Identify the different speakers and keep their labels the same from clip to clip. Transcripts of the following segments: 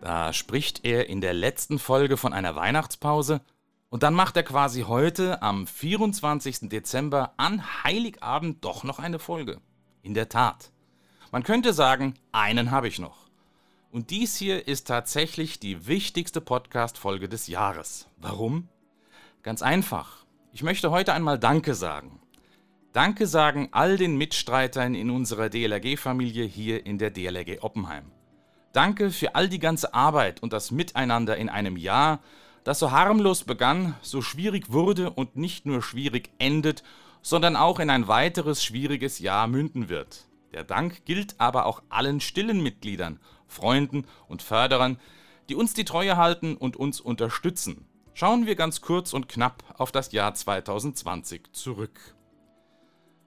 Speaker 1: Da spricht er in der letzten Folge von einer Weihnachtspause und dann macht er quasi heute am 24. Dezember an Heiligabend doch noch eine Folge. In der Tat. Man könnte sagen, einen habe ich noch. Und dies hier ist tatsächlich die wichtigste Podcast-Folge des Jahres. Warum? Ganz einfach. Ich möchte heute einmal Danke sagen. Danke sagen all den Mitstreitern in unserer DLRG-Familie hier in der DLRG Oppenheim. Danke für all die ganze Arbeit und das Miteinander in einem Jahr, das so harmlos begann, so schwierig wurde und nicht nur schwierig endet, sondern auch in ein weiteres schwieriges Jahr münden wird. Der Dank gilt aber auch allen stillen Mitgliedern, Freunden und Förderern, die uns die Treue halten und uns unterstützen. Schauen wir ganz kurz und knapp auf das Jahr 2020 zurück.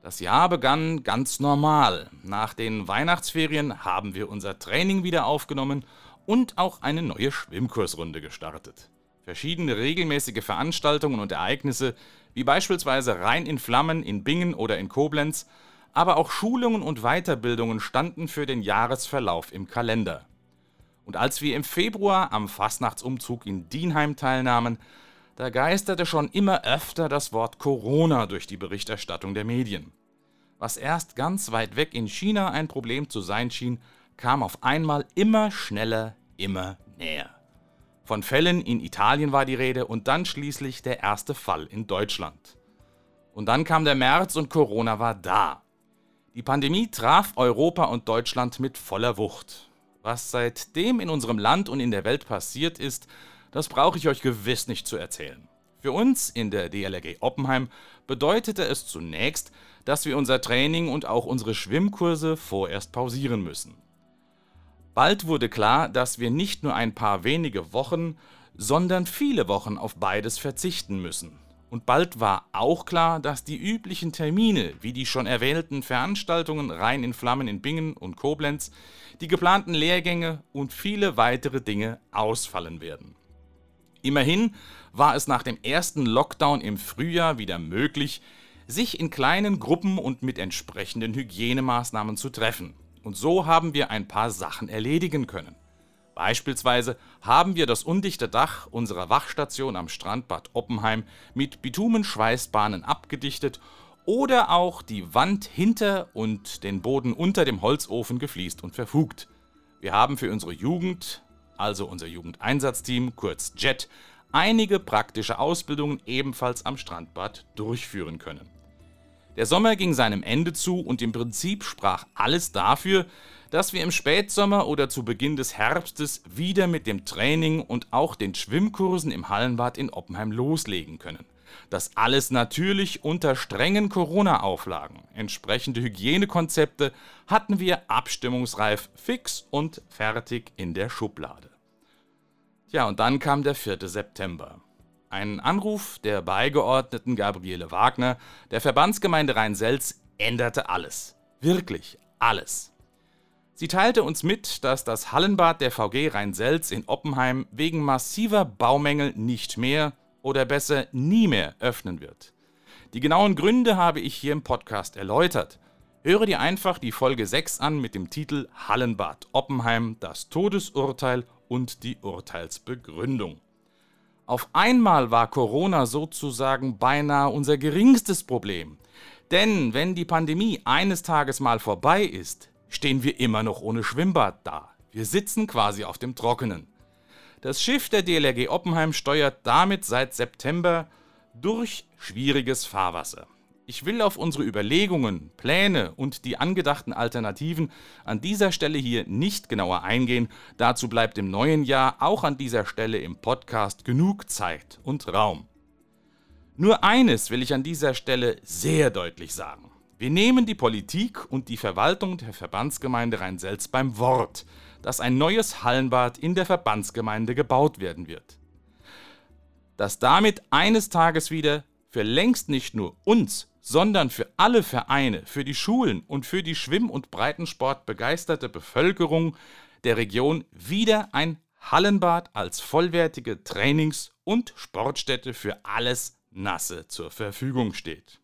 Speaker 1: Das Jahr begann ganz normal. Nach den Weihnachtsferien haben wir unser Training wieder aufgenommen und auch eine neue Schwimmkursrunde gestartet. Verschiedene regelmäßige Veranstaltungen und Ereignisse, wie beispielsweise Rhein in Flammen in Bingen oder in Koblenz, aber auch Schulungen und Weiterbildungen standen für den Jahresverlauf im Kalender. Und als wir im Februar am Fastnachtsumzug in Dienheim teilnahmen, da geisterte schon immer öfter das Wort Corona durch die Berichterstattung der Medien. Was erst ganz weit weg in China ein Problem zu sein schien, kam auf einmal immer schneller, immer näher. Von Fällen in Italien war die Rede und dann schließlich der erste Fall in Deutschland. Und dann kam der März und Corona war da. Die Pandemie traf Europa und Deutschland mit voller Wucht. Was seitdem in unserem Land und in der Welt passiert ist, das brauche ich euch gewiss nicht zu erzählen. Für uns in der DLRG Oppenheim bedeutete es zunächst, dass wir unser Training und auch unsere Schwimmkurse vorerst pausieren müssen. Bald wurde klar, dass wir nicht nur ein paar wenige Wochen, sondern viele Wochen auf beides verzichten müssen. Und bald war auch klar, dass die üblichen Termine, wie die schon erwähnten Veranstaltungen Rhein in Flammen in Bingen und Koblenz, die geplanten Lehrgänge und viele weitere Dinge ausfallen werden. Immerhin war es nach dem ersten Lockdown im Frühjahr wieder möglich, sich in kleinen Gruppen und mit entsprechenden Hygienemaßnahmen zu treffen. Und so haben wir ein paar Sachen erledigen können. Beispielsweise haben wir das undichte Dach unserer Wachstation am Strandbad Oppenheim mit Bitumenschweißbahnen abgedichtet oder auch die Wand hinter und den Boden unter dem Holzofen gefliest und verfugt. Wir haben für unsere Jugend also unser Jugendeinsatzteam, kurz JET, einige praktische Ausbildungen ebenfalls am Strandbad durchführen können. Der Sommer ging seinem Ende zu und im Prinzip sprach alles dafür, dass wir im Spätsommer oder zu Beginn des Herbstes wieder mit dem Training und auch den Schwimmkursen im Hallenbad in Oppenheim loslegen können. Das alles natürlich unter strengen Corona-Auflagen. Entsprechende Hygienekonzepte hatten wir abstimmungsreif fix und fertig in der Schublade. Ja, und dann kam der 4. September. Ein Anruf der Beigeordneten Gabriele Wagner der Verbandsgemeinde Rhein-Selz änderte alles. Wirklich alles. Sie teilte uns mit, dass das Hallenbad der VG Rhein-Selz in Oppenheim wegen massiver Baumängel nicht mehr oder besser nie mehr öffnen wird. Die genauen Gründe habe ich hier im Podcast erläutert. Höre dir einfach die Folge 6 an mit dem Titel Hallenbad Oppenheim, das Todesurteil und die Urteilsbegründung. Auf einmal war Corona sozusagen beinahe unser geringstes Problem. Denn wenn die Pandemie eines Tages mal vorbei ist, stehen wir immer noch ohne Schwimmbad da. Wir sitzen quasi auf dem Trockenen. Das Schiff der DLRG Oppenheim steuert damit seit September durch schwieriges Fahrwasser. Ich will auf unsere Überlegungen, Pläne und die angedachten Alternativen an dieser Stelle hier nicht genauer eingehen. Dazu bleibt im neuen Jahr auch an dieser Stelle im Podcast genug Zeit und Raum. Nur eines will ich an dieser Stelle sehr deutlich sagen. Wir nehmen die Politik und die Verwaltung der Verbandsgemeinde Rhein-Selz beim Wort, dass ein neues Hallenbad in der Verbandsgemeinde gebaut werden wird. Dass damit eines Tages wieder für längst nicht nur uns, sondern für alle Vereine, für die Schulen und für die Schwimm- und Breitensport begeisterte Bevölkerung der Region wieder ein Hallenbad als vollwertige Trainings- und Sportstätte für alles Nasse zur Verfügung steht.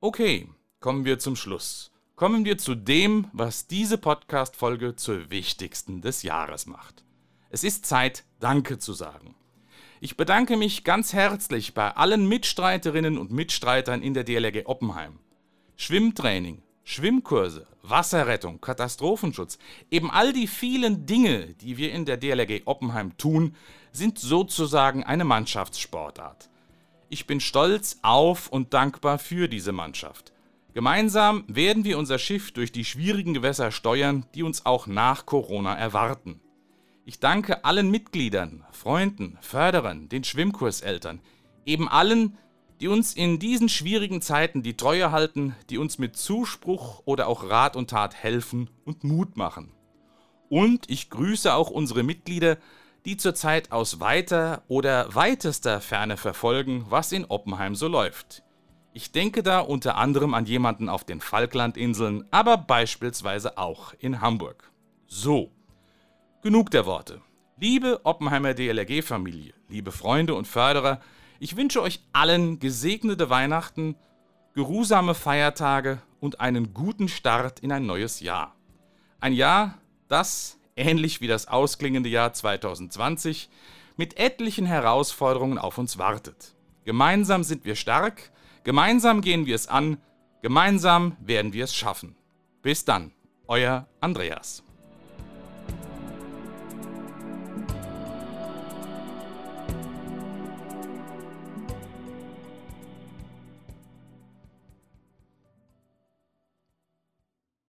Speaker 1: Okay, kommen wir zum Schluss. Kommen wir zu dem, was diese Podcast-Folge zur wichtigsten des Jahres macht. Es ist Zeit, Danke zu sagen. Ich bedanke mich ganz herzlich bei allen Mitstreiterinnen und Mitstreitern in der DLRG Oppenheim. Schwimmtraining, Schwimmkurse, Wasserrettung, Katastrophenschutz, eben all die vielen Dinge, die wir in der DLRG Oppenheim tun, sind sozusagen eine Mannschaftssportart. Ich bin stolz auf und dankbar für diese Mannschaft. Gemeinsam werden wir unser Schiff durch die schwierigen Gewässer steuern, die uns auch nach Corona erwarten. Ich danke allen Mitgliedern, Freunden, Förderern, den Schwimmkurseltern, eben allen, die uns in diesen schwierigen Zeiten die Treue halten, die uns mit Zuspruch oder auch Rat und Tat helfen und Mut machen. Und ich grüße auch unsere Mitglieder, die zurzeit aus weiter oder weitester Ferne verfolgen, was in Oppenheim so läuft. Ich denke da unter anderem an jemanden auf den Falklandinseln, aber beispielsweise auch in Hamburg. So, Genug der Worte. Liebe Oppenheimer DLRG-Familie, liebe Freunde und Förderer, ich wünsche euch allen gesegnete Weihnachten, geruhsame Feiertage und einen guten Start in ein neues Jahr. Ein Jahr, das, ähnlich wie das ausklingende Jahr 2020, mit etlichen Herausforderungen auf uns wartet. Gemeinsam sind wir stark, gemeinsam gehen wir es an, gemeinsam werden wir es schaffen. Bis dann, euer Andreas.